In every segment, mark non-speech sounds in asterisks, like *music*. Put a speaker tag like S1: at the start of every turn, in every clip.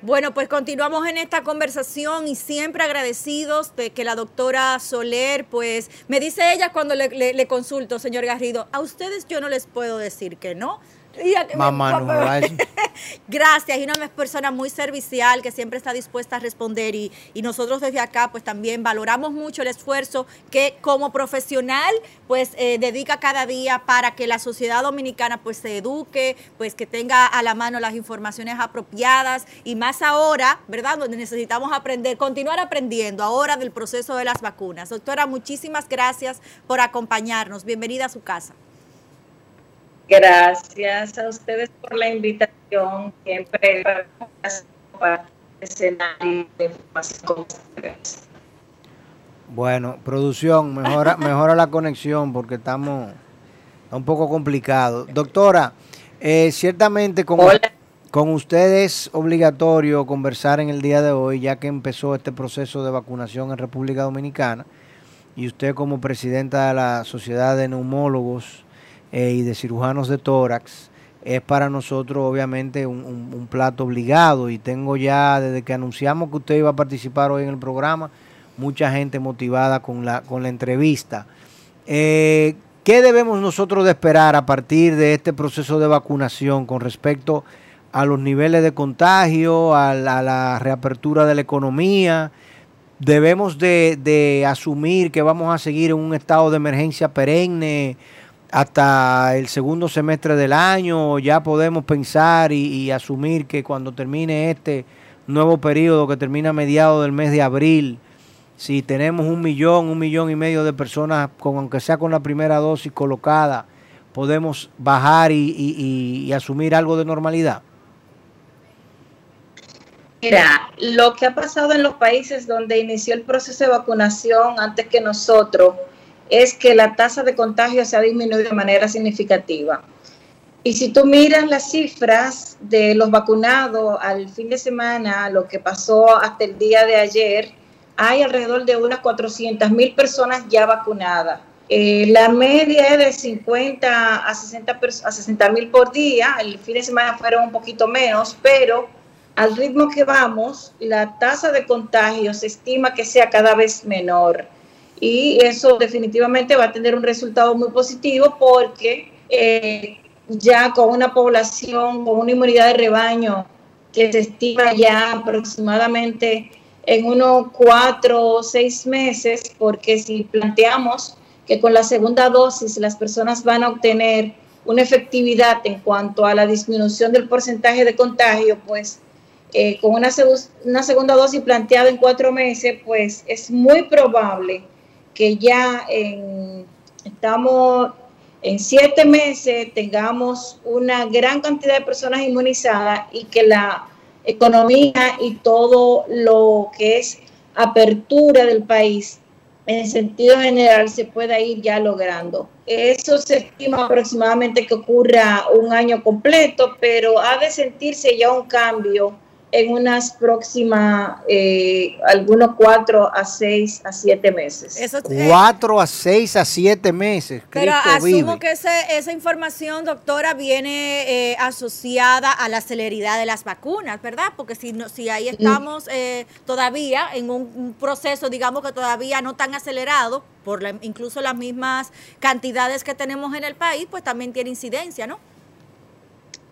S1: Bueno, pues continuamos en esta conversación y siempre agradecidos de que la doctora Soler, pues me dice ella cuando le, le, consulto, señor Garrido, a ustedes yo no les puedo decir que no,
S2: Mamá, no *laughs*
S1: Gracias, y una persona muy servicial que siempre está dispuesta a responder y, nosotros desde acá pues también valoramos mucho el esfuerzo que como profesional pues eh, dedica cada día para que la sociedad dominicana pues se eduque, pues que tenga a la mano las informaciones apropiadas y más ahora, ¿verdad? Donde necesitamos aprender, continuar aprendiendo ahora del proceso de las vacunas. Doctora, muchísimas gracias por acompañarnos. Bienvenida a su casa.
S3: Gracias a ustedes por la invitación. Siempre para escenario de información
S2: Bueno, producción, mejora, *laughs* mejora la conexión porque estamos un poco complicado. Doctora, eh, ciertamente con, con usted es obligatorio conversar en el día de hoy, ya que empezó este proceso de vacunación en República Dominicana, y usted como presidenta de la Sociedad de Neumólogos eh, y de cirujanos de tórax es para nosotros obviamente un, plato obligado y tengo ya desde que anunciamos que usted iba a participar hoy en el programa mucha gente motivada con la, con la entrevista. Eh, ¿Qué debemos nosotros de esperar a partir de este proceso de vacunación con respecto a los niveles de contagio, a la, reapertura de la economía? ¿Debemos de, de asumir que vamos a seguir en un estado de emergencia perenne? Hasta el segundo semestre del año, ya podemos pensar y, asumir que cuando termine este nuevo periodo que termina a mediados del mes de abril, si tenemos un millón, un millón y medio de personas, con, aunque sea con la primera dosis colocada, podemos bajar y asumir algo de normalidad?
S3: Mira, lo que ha pasado en los países donde inició el proceso de vacunación antes que nosotros, es que la tasa de contagio se ha disminuido de manera significativa. Y si tú miras las cifras de los vacunados al fin de semana, lo que pasó hasta el día de ayer, hay alrededor de unas 400 mil personas ya vacunadas. Eh, la media es de 50 a 60 a 60 mil por día, el fin de semana fueron un poquito menos, pero al ritmo que vamos, la tasa de contagio se estima que sea cada vez menor y eso definitivamente va a tener un resultado muy positivo porque eh, ya con una población, con una inmunidad de rebaño que se estima ya aproximadamente en unos cuatro o seis meses, porque si planteamos que con la segunda dosis las personas van a obtener una efectividad en cuanto a la disminución del porcentaje de contagio, pues eh, con una, una segunda dosis planteada en cuatro meses, pues es muy probable que ya en, estamos en siete meses tengamos una gran cantidad de personas inmunizadas y que la economía y todo lo que es apertura del país en sentido general se pueda ir ya logrando. Eso se estima aproximadamente que ocurra un año completo, pero ha de sentirse ya un cambio en unas próximas, eh, algunos cuatro a seis a siete meses.
S2: Eso, cuatro a seis a siete meses.
S1: Pero asumo que esa información, doctora, viene eh, asociada a la celeridad de las vacunas, ¿verdad? Porque si, no, si ahí estamos eh, todavía en un, proceso, digamos que todavía no tan acelerado, por incluso las mismas cantidades que tenemos en el país, pues también tiene incidencia, ¿no?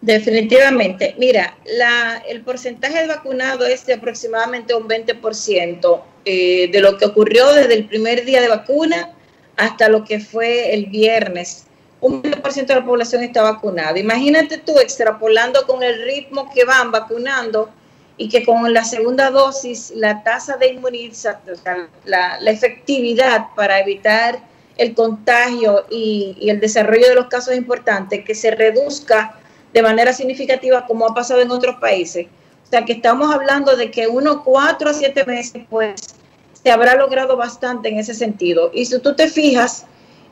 S3: Definitivamente. Mira, la, el porcentaje de vacunado es de aproximadamente un 20% eh, de lo que ocurrió desde el primer día de vacuna hasta lo que fue el viernes. Un 20% de la población está vacunada. Imagínate tú extrapolando con el ritmo que van vacunando y que con la segunda dosis la tasa de inmunización, la, la efectividad para evitar el contagio y, y el desarrollo de los casos es importante, que se reduzca de manera significativa como ha pasado en otros países. O sea que estamos hablando de que unos cuatro a siete meses, pues se habrá logrado bastante en ese sentido. Y si tú te fijas,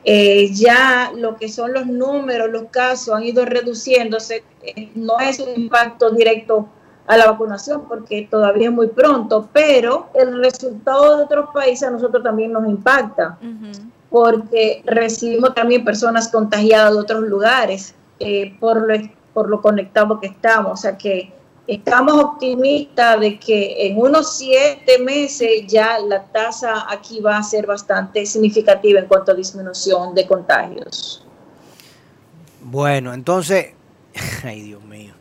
S3: eh, ya lo que son los números, los casos han ido reduciéndose. Eh, no es un impacto directo a la vacunación porque todavía es muy pronto, pero el resultado de otros países a nosotros también nos impacta porque recibimos también personas contagiadas de otros lugares eh, por lo por lo conectado que estamos. O sea que estamos optimistas de que en unos siete meses ya la tasa aquí va a ser bastante significativa en cuanto a disminución de contagios.
S2: Bueno, entonces, *laughs* ay Dios mío.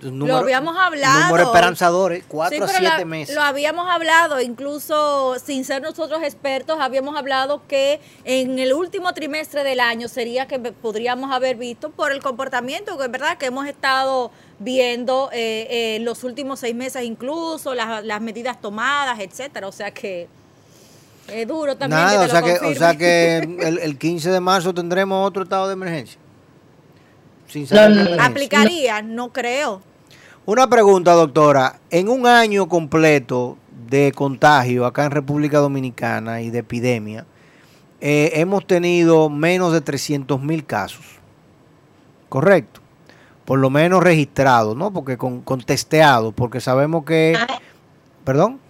S1: Lo habíamos hablado.
S2: Número esperanzadores, cuatro a siete meses.
S1: Lo habíamos hablado, incluso sin ser nosotros expertos, habíamos hablado que en el último trimestre del año sería que podríamos haber visto por el comportamiento, que es verdad que hemos estado viendo eh, eh, los últimos seis meses incluso, las, las medidas tomadas, etcétera. O sea que es duro también.
S2: Nada, o, sea que, o sea que *laughs* el, el 15 de marzo tendremos otro estado de emergencia.
S1: ¿Aplicaría? No creo.
S2: Una pregunta, doctora. En un año completo de contagio acá en República Dominicana y de epidemia, eh, hemos tenido menos de 300 mil casos. ¿Correcto? Por lo menos registrados, ¿no? Porque con, con testeados, porque sabemos que... Ah. ¿Perdón?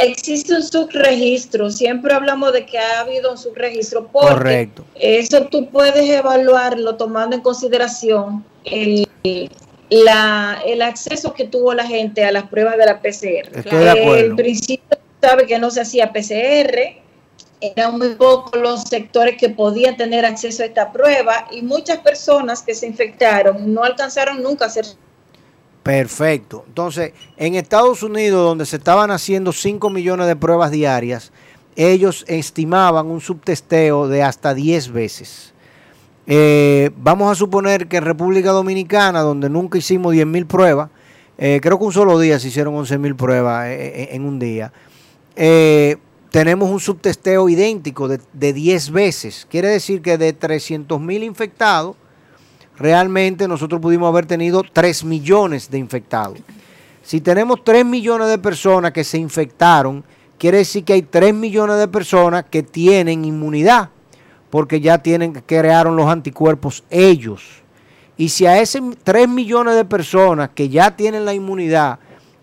S3: Existe un subregistro, siempre hablamos de que ha habido un subregistro. Correcto. Eso tú puedes evaluarlo tomando en consideración el, la, el acceso que tuvo la gente a las pruebas de la PCR.
S2: Estoy de acuerdo.
S3: El principio sabe que no se hacía PCR, eran muy pocos los sectores que podían tener acceso a esta prueba y muchas personas que se infectaron no alcanzaron nunca a hacer
S2: Perfecto. Entonces, en Estados Unidos, donde se estaban haciendo 5 millones de pruebas diarias, ellos estimaban un subtesteo de hasta 10 veces. Eh, vamos a suponer que en República Dominicana, donde nunca hicimos 10 mil pruebas, eh, creo que un solo día se hicieron 11 mil pruebas eh, en un día, tenemos un subtesteo idéntico de, de 10 veces. Quiere decir que de 300 mil infectados, realmente nosotros pudimos haber tenido 3 millones de infectados. Si tenemos 3 millones de personas que se infectaron, quiere decir que hay 3 millones de personas que tienen inmunidad, porque ya tienen, crearon los anticuerpos ellos. Y si a ese 3 millones de personas que ya tienen la inmunidad,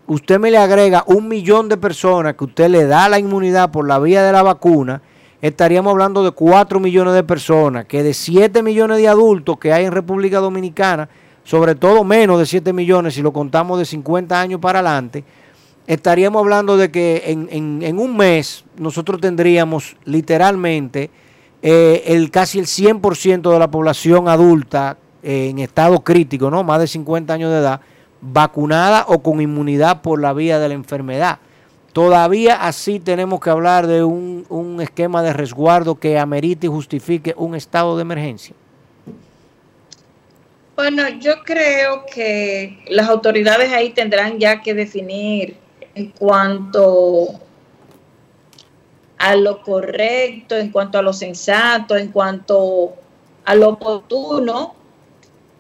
S2: usted me le agrega un millón de personas que usted le da la inmunidad por la vía de la vacuna, estaríamos hablando de 4 millones de personas, que de 7 millones de adultos que hay en República Dominicana, sobre todo menos de 7 millones si lo contamos de 50 años para adelante, estaríamos hablando de que en, un mes nosotros tendríamos literalmente eh, el casi el 100% de la población adulta eh, en estado crítico, ¿no? más de 50 años de edad, vacunada o con inmunidad por la vía de la enfermedad. Todavía así tenemos que hablar de un, esquema de resguardo que amerite y justifique un estado de emergencia.
S3: Bueno, yo creo que las autoridades ahí tendrán ya que definir en cuanto a lo correcto, en cuanto a lo sensato, en cuanto a lo oportuno,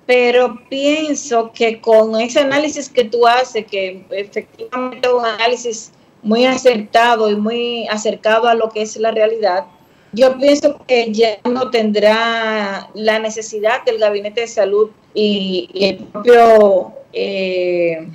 S3: pero pienso que con ese análisis que tú haces, que efectivamente es un análisis muy acertado y muy acercado a lo que es la realidad, yo pienso que ya no tendrá la necesidad del Gabinete de Salud y, el propio eh,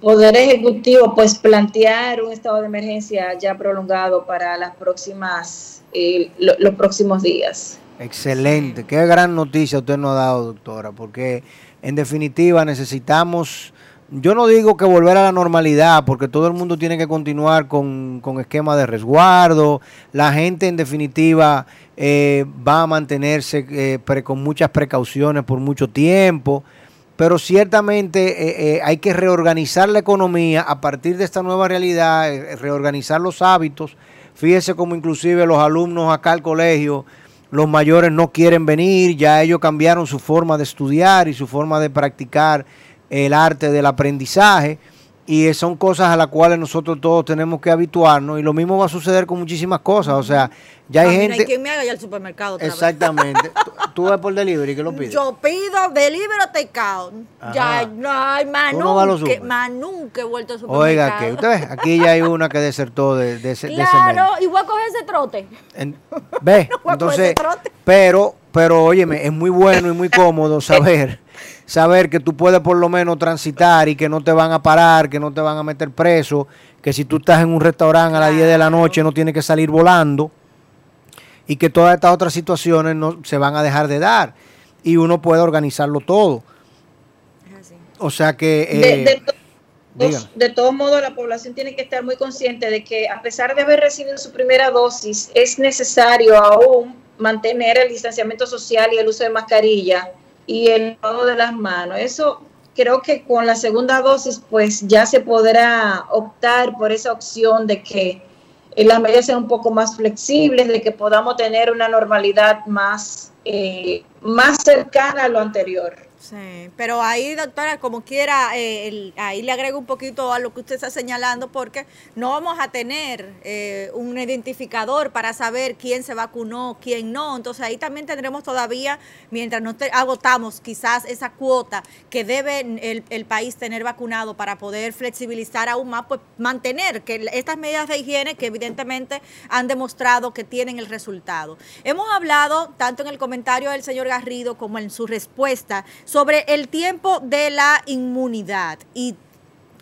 S3: Poder Ejecutivo pues plantear un estado de emergencia ya prolongado para las próximas eh, los próximos días.
S2: Excelente, qué gran noticia usted nos ha dado, doctora, porque en definitiva necesitamos yo no digo que volver a la normalidad, porque todo el mundo tiene que continuar con, con esquema de resguardo. La gente, en definitiva, eh, va a mantenerse eh, con muchas precauciones por mucho tiempo. Pero ciertamente eh, hay que reorganizar la economía a partir de esta nueva realidad, reorganizar los hábitos. Fíjese como inclusive los alumnos acá al colegio, los mayores no quieren venir, ya ellos cambiaron su forma de estudiar y su forma de practicar el arte del aprendizaje y son cosas a las cuales nosotros todos tenemos que habituarnos y lo mismo va a suceder con muchísimas cosas, o sea, ya hay gente... Hay
S1: quien me haga ya el supermercado.
S2: Exactamente. *laughs* ¿Tú, vas por delivery, ¿qué lo pides?
S1: Yo pido delivery o takeout. Ya no hay más nunca, más nunca he vuelto al supermercado.
S2: Oiga, que usted ve, aquí ya hay una que desertó de, de ese
S1: Claro, y voy a coger ese trote. *laughs*
S2: ve, entonces, pero, pero óyeme, es muy bueno y muy cómodo saber *laughs* saber que tú puedes por lo menos transitar y que no te van a parar, que no te van a meter preso, que si tú estás en un restaurante a las 10 de la noche no tienes que salir volando y que todas estas otras situaciones no se van a dejar de dar y uno puede organizarlo todo. O sea que...
S3: Eh, de, todos modos, la población tiene que estar muy consciente de que a pesar de haber recibido su primera dosis, es necesario aún mantener el distanciamiento social y el uso de mascarilla y el lavado de las manos. Eso creo que con la segunda dosis pues ya se podrá optar por esa opción de que las medidas sean un poco más flexibles, de que podamos tener una normalidad más, eh, más cercana a lo anterior.
S1: Sí, pero ahí, doctora, como quiera, eh, ahí le agrego un poquito a lo que usted está señalando, porque no vamos a tener eh, un identificador para saber quién se vacunó, quién no. Entonces ahí también tendremos todavía, mientras no agotamos quizás esa cuota que debe el, el, país tener vacunado para poder flexibilizar aún más, pues mantener que estas medidas de higiene que evidentemente han demostrado que tienen el resultado. Hemos hablado, tanto en el comentario del señor Garrido como en su respuesta, sobre el tiempo de la inmunidad y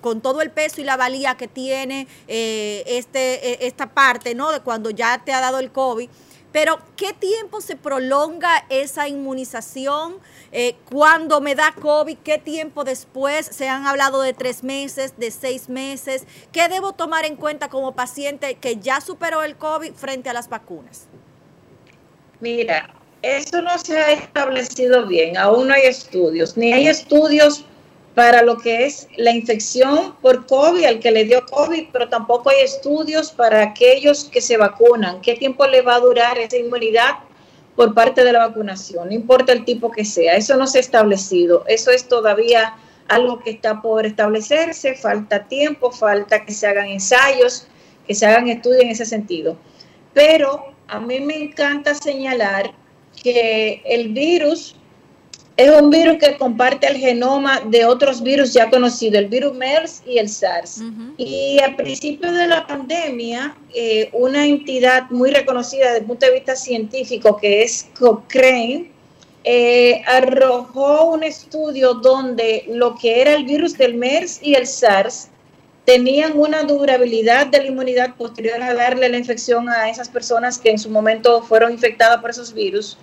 S1: con todo el peso y la valía que tiene eh, este, e, esta parte, ¿no? De cuando ya te ha dado el COVID. Pero, ¿qué tiempo se prolonga esa inmunización? Eh, cuando me da COVID, ¿qué tiempo después? Se han hablado de tres meses, de seis meses. ¿Qué debo tomar en cuenta como paciente que ya superó el COVID frente a las vacunas?
S3: Mira, eso no se ha establecido bien, aún no hay estudios, ni hay estudios para lo que es la infección por COVID, al que le dio COVID, pero tampoco hay estudios para aquellos que se vacunan. ¿Qué tiempo le va a durar esa inmunidad por parte de la vacunación? No importa el tipo que sea, eso no se ha establecido. Eso es todavía algo que está por establecerse, falta tiempo, falta que se hagan ensayos, que se hagan estudios en ese sentido. Pero a mí me encanta señalar que el virus es un virus que comparte el genoma de otros virus ya conocidos, el virus MERS y el SARS. Y al principio de la pandemia, eh, una entidad muy reconocida desde el punto de vista científico, que es Cochrane, eh, arrojó un estudio donde lo que era el virus del MERS y el SARS tenían una durabilidad de la inmunidad posterior a darle la infección a esas personas que en su momento fueron infectadas por esos virus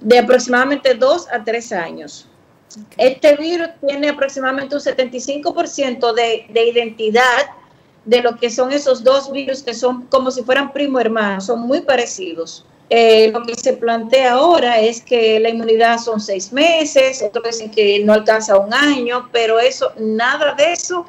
S3: de aproximadamente dos a tres años. Este virus tiene aproximadamente un 75% de, de identidad de lo que son esos dos virus que son como si fueran primo hermanos, son muy parecidos. Eh, lo que se plantea ahora es que la inmunidad son seis meses, otros dicen que no alcanza un año, pero eso, nada de eso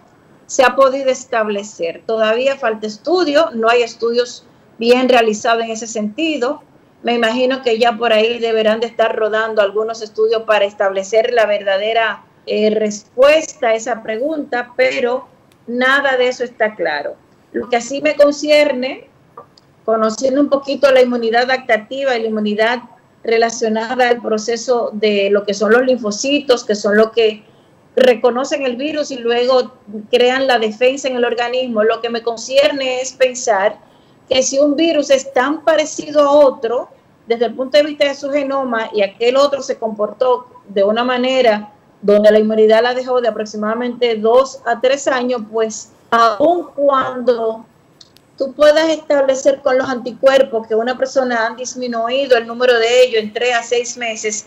S3: se ha podido establecer. Todavía falta estudio, no hay estudios bien realizados en ese sentido. Me imagino que ya por ahí deberán de estar rodando algunos estudios para establecer la verdadera eh, respuesta a esa pregunta, pero nada de eso está claro. Lo que así me concierne, conociendo un poquito la inmunidad adaptativa y la inmunidad relacionada al proceso de lo que son los linfocitos, que son lo que reconocen el virus y luego crean la defensa en el organismo, lo que me concierne es pensar que si un virus es tan parecido a otro, desde el punto de vista de su genoma, y aquel otro se comportó de una manera donde la inmunidad la dejó de aproximadamente dos a tres años, pues aun cuando tú puedas establecer con los anticuerpos que una persona ha disminuido el número de ellos en tres a seis meses,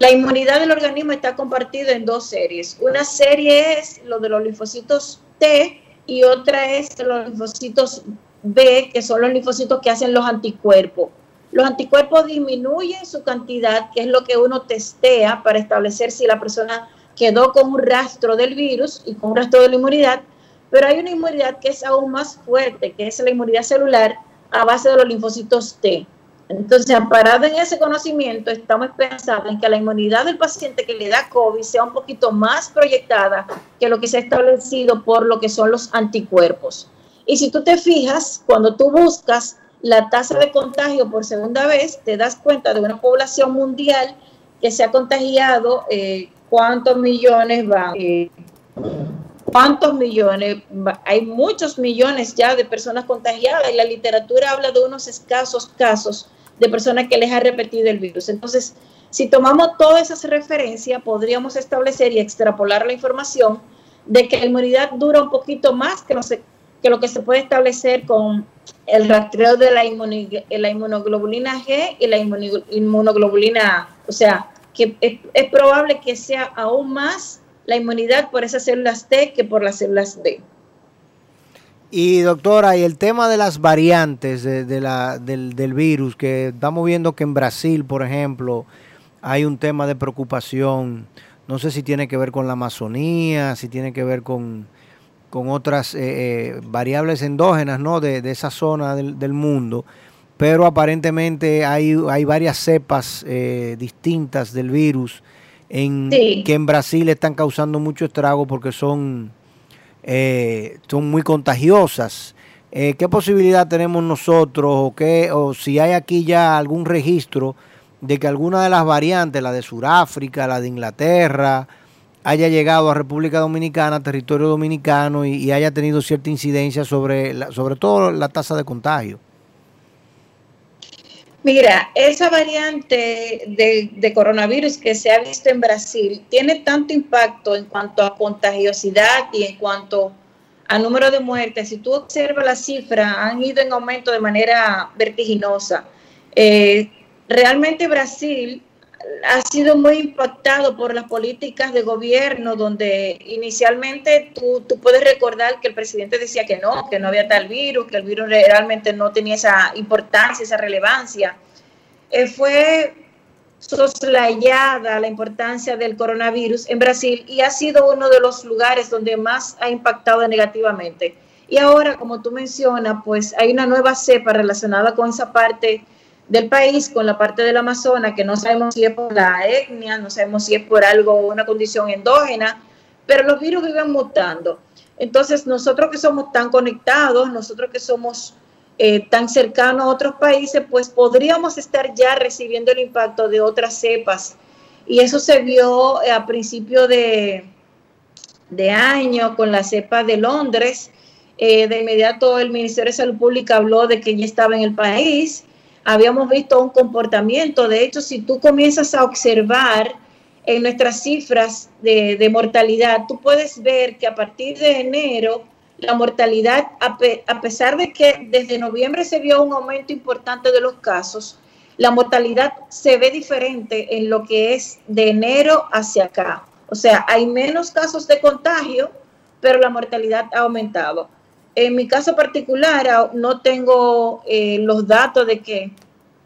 S3: la inmunidad del organismo está compartida en dos series. Una serie es lo de los linfocitos T y otra es los linfocitos B, que son los linfocitos que hacen los anticuerpos. Los anticuerpos disminuyen su cantidad, que es lo que uno testea para establecer si la persona quedó con un rastro del virus y con un rastro de la inmunidad, pero hay una inmunidad que es aún más fuerte, que es la inmunidad celular a base de los linfocitos T. Entonces, parado en ese conocimiento, estamos pensando en que la inmunidad del paciente que le da COVID sea un poquito más proyectada que lo que se ha establecido por lo que son los anticuerpos. Y si tú te fijas, cuando tú buscas la tasa de contagio por segunda vez, te das cuenta de una población mundial que se ha contagiado, eh, cuántos millones van, eh, cuántos millones, hay muchos millones ya de personas contagiadas y la literatura habla de unos escasos casos de personas que les ha repetido el virus. Entonces, si tomamos todas esas referencias, podríamos establecer y extrapolar la información de que la inmunidad dura un poquito más que, lo que se puede establecer con el rastreo de la, la inmunoglobulina G y la inmunoglobulina A. O sea, que es, es probable que sea aún más la inmunidad por esas células T que por las células D.
S2: Y doctora, y el tema de las variantes de, la, del, del, virus, que estamos viendo que en Brasil, por ejemplo, hay un tema de preocupación, no sé si tiene que ver con la Amazonía, si tiene que ver con, otras eh, eh, variables endógenas ¿no? de, esa zona del, mundo, pero aparentemente hay, hay varias cepas eh, distintas del virus en, que en Brasil están causando mucho estrago porque son eh, son muy contagiosas. Eh, ¿Qué posibilidad tenemos nosotros o, qué, o si hay aquí ya algún registro de que alguna de las variantes, la de Sudáfrica, la de Inglaterra, haya llegado a República Dominicana, territorio dominicano y, haya tenido cierta incidencia sobre, sobre todo la tasa de contagio?
S3: Mira, esa variante de, coronavirus que se ha visto en Brasil tiene tanto impacto en cuanto a contagiosidad y en cuanto a número de muertes. Si tú observas las cifras, han ido en aumento de manera vertiginosa. Eh, realmente Brasil ha sido muy impactado por las políticas de gobierno, donde inicialmente tú, tú, puedes recordar que el presidente decía que no, que no había tal virus, que el virus realmente no tenía esa importancia, esa relevancia. Eh, fue soslayada la importancia del coronavirus en Brasil y ha sido uno de los lugares donde más ha impactado negativamente. Y ahora, como tú mencionas, pues hay una nueva cepa relacionada con esa parte del país con la parte del Amazonas, que no sabemos si es por la etnia, no sabemos si es por algo, una condición endógena, pero los virus viven mutando. Entonces, nosotros que somos tan conectados, nosotros que somos eh, tan cercanos a otros países, pues podríamos estar ya recibiendo el impacto de otras cepas. Y eso se vio eh, a principio de, de año con la cepa de Londres. Eh, de inmediato el Ministerio de Salud Pública habló de que ya estaba en el país habíamos visto un comportamiento. De hecho, si tú comienzas a observar en nuestras cifras de, mortalidad, tú puedes ver que a partir de enero la mortalidad, a, pesar de que desde noviembre se vio un aumento importante de los casos, la mortalidad se ve diferente en lo que es de enero hacia acá. O sea, hay menos casos de contagio, pero la mortalidad ha aumentado. En mi caso particular, no tengo eh, los datos de que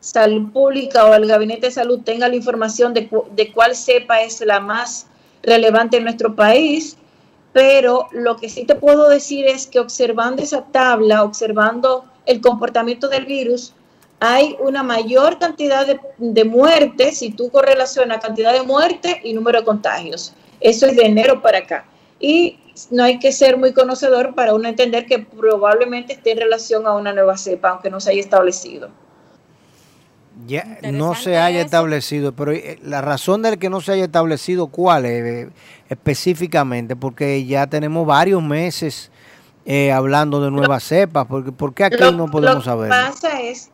S3: Salud Pública o el Gabinete de Salud tenga la información de, de cuál cepa es la más relevante en nuestro país, pero lo que sí te puedo decir es que observando esa tabla, observando el comportamiento del virus, hay una mayor cantidad de, de muertes, si tú correlacionas cantidad de muertes y número de contagios. Eso es de enero para acá. Y no hay que ser muy conocedor para uno entender que probablemente esté en relación a una nueva cepa, aunque no se haya establecido.
S2: Ya no se haya establecido, pero eh, la razón del que no se haya establecido, ¿cuál es eh, específicamente? Porque ya tenemos varios meses eh, hablando de nuevas cepas, porque ¿por qué aquí no podemos saber?
S3: Lo que pasa es,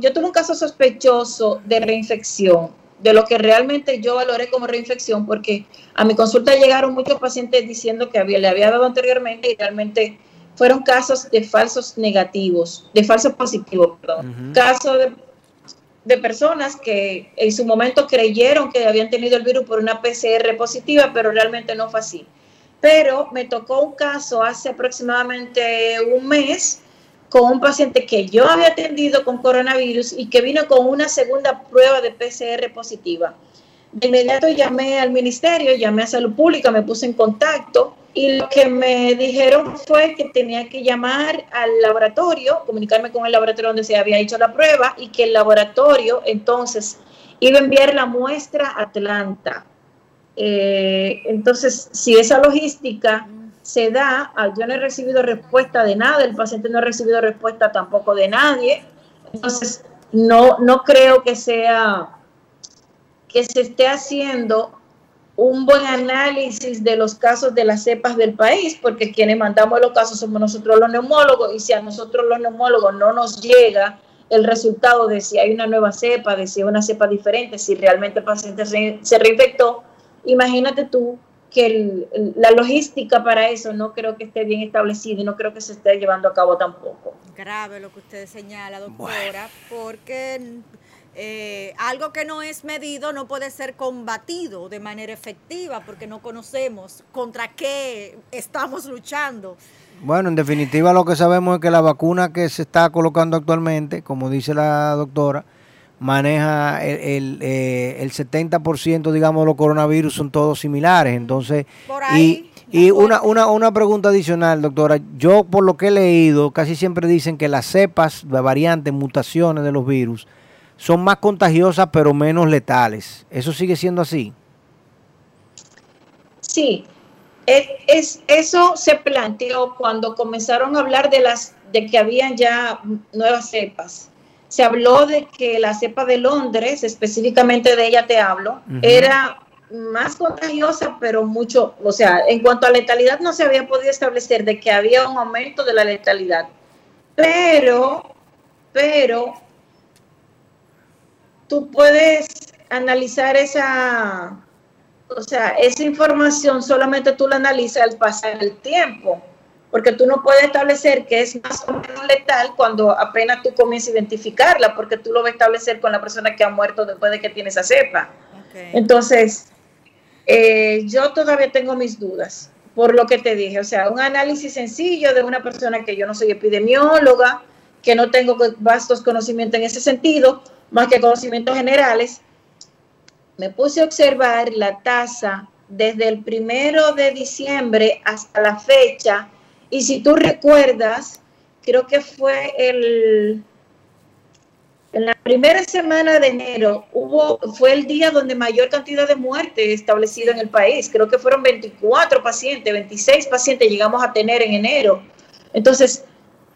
S3: yo tuve un caso sospechoso de reinfección de lo que realmente yo valoré como reinfección, porque a mi consulta llegaron muchos pacientes diciendo que había, le había dado anteriormente y realmente fueron casos de falsos negativos, de falsos positivos, perdón. Casos de, de, personas que en su momento creyeron que habían tenido el virus por una PCR positiva, pero realmente no fue así. Pero me tocó un caso hace aproximadamente un mes con un paciente que yo había atendido con coronavirus y que vino con una segunda prueba de PCR positiva. De inmediato llamé al ministerio, llamé a salud pública, me puse en contacto y lo que me dijeron fue que tenía que llamar al laboratorio, comunicarme con el laboratorio donde se había hecho la prueba y que el laboratorio entonces iba a enviar la muestra a Atlanta. Eh, entonces, si esa logística se da, ah, yo no he recibido respuesta de nada, el paciente no ha recibido respuesta tampoco de nadie, entonces no, no creo que sea que se esté haciendo un buen análisis de los casos de las cepas del país, porque quienes mandamos los casos somos nosotros los neumólogos, y si a nosotros los neumólogos no nos llega el resultado de si hay una nueva cepa, de si hay una cepa diferente, si realmente el paciente se, reinfectó, imagínate tú que la logística para eso no creo que esté bien establecida y no creo que se esté llevando a cabo tampoco.
S1: Grave lo que usted señala, doctora, porque eh, algo que no es medido no puede ser combatido de manera efectiva porque no conocemos contra qué estamos luchando.
S2: Bueno, en definitiva lo que sabemos es que la vacuna que se está colocando actualmente, como dice la doctora, maneja el, el, 70% eh, digamos de los coronavirus son todos similares. Entonces, y, y una, una, una pregunta adicional, doctora. Yo por lo que he leído, casi siempre dicen que las cepas, las variantes, mutaciones de los virus, son más contagiosas pero menos letales. ¿Eso sigue siendo así?
S3: Sí, es, eso se planteó cuando comenzaron a hablar de, las, de que habían ya nuevas cepas. Se habló de que la cepa de Londres, específicamente de ella te hablo, era más contagiosa, pero mucho, o sea, en cuanto a letalidad no se había podido establecer de que había un aumento de la letalidad. Pero, pero tú puedes analizar esa, o sea, esa información solamente tú la analizas al pasar el tiempo, porque tú no puedes establecer que es más o menos letal cuando apenas tú comienzas a identificarla, porque tú lo vas a establecer con la persona que ha muerto después de que tiene esa cepa. Entonces, eh, yo todavía tengo mis dudas, por lo que te dije, o sea, un análisis sencillo de una persona que yo no soy epidemióloga, que no tengo vastos conocimientos en ese sentido, más que conocimientos generales, me puse a observar la tasa desde el primero de diciembre hasta la fecha. Y si tú recuerdas, creo que fue el, en la primera semana de enero hubo, fue el día donde mayor cantidad de muertes establecido en el país. Creo que fueron 24 pacientes, 26 pacientes llegamos a tener en enero. Entonces,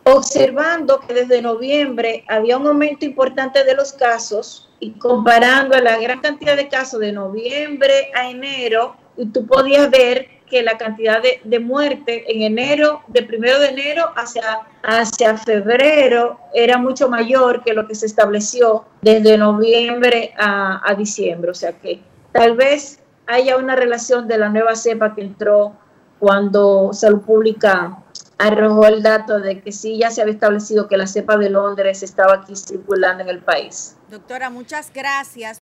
S3: observando que desde noviembre había un aumento importante de los casos y comparando a la gran cantidad de casos de noviembre a enero, tú podías ver que la cantidad de, de muerte en enero, de primero de enero hacia, hacia febrero, era mucho mayor que lo que se estableció desde noviembre a, a diciembre. O sea que tal vez haya una relación de la nueva cepa que entró cuando Salud Pública arrojó el dato de que sí ya se había establecido que la cepa de Londres estaba aquí circulando en el país.
S1: Doctora, muchas gracias.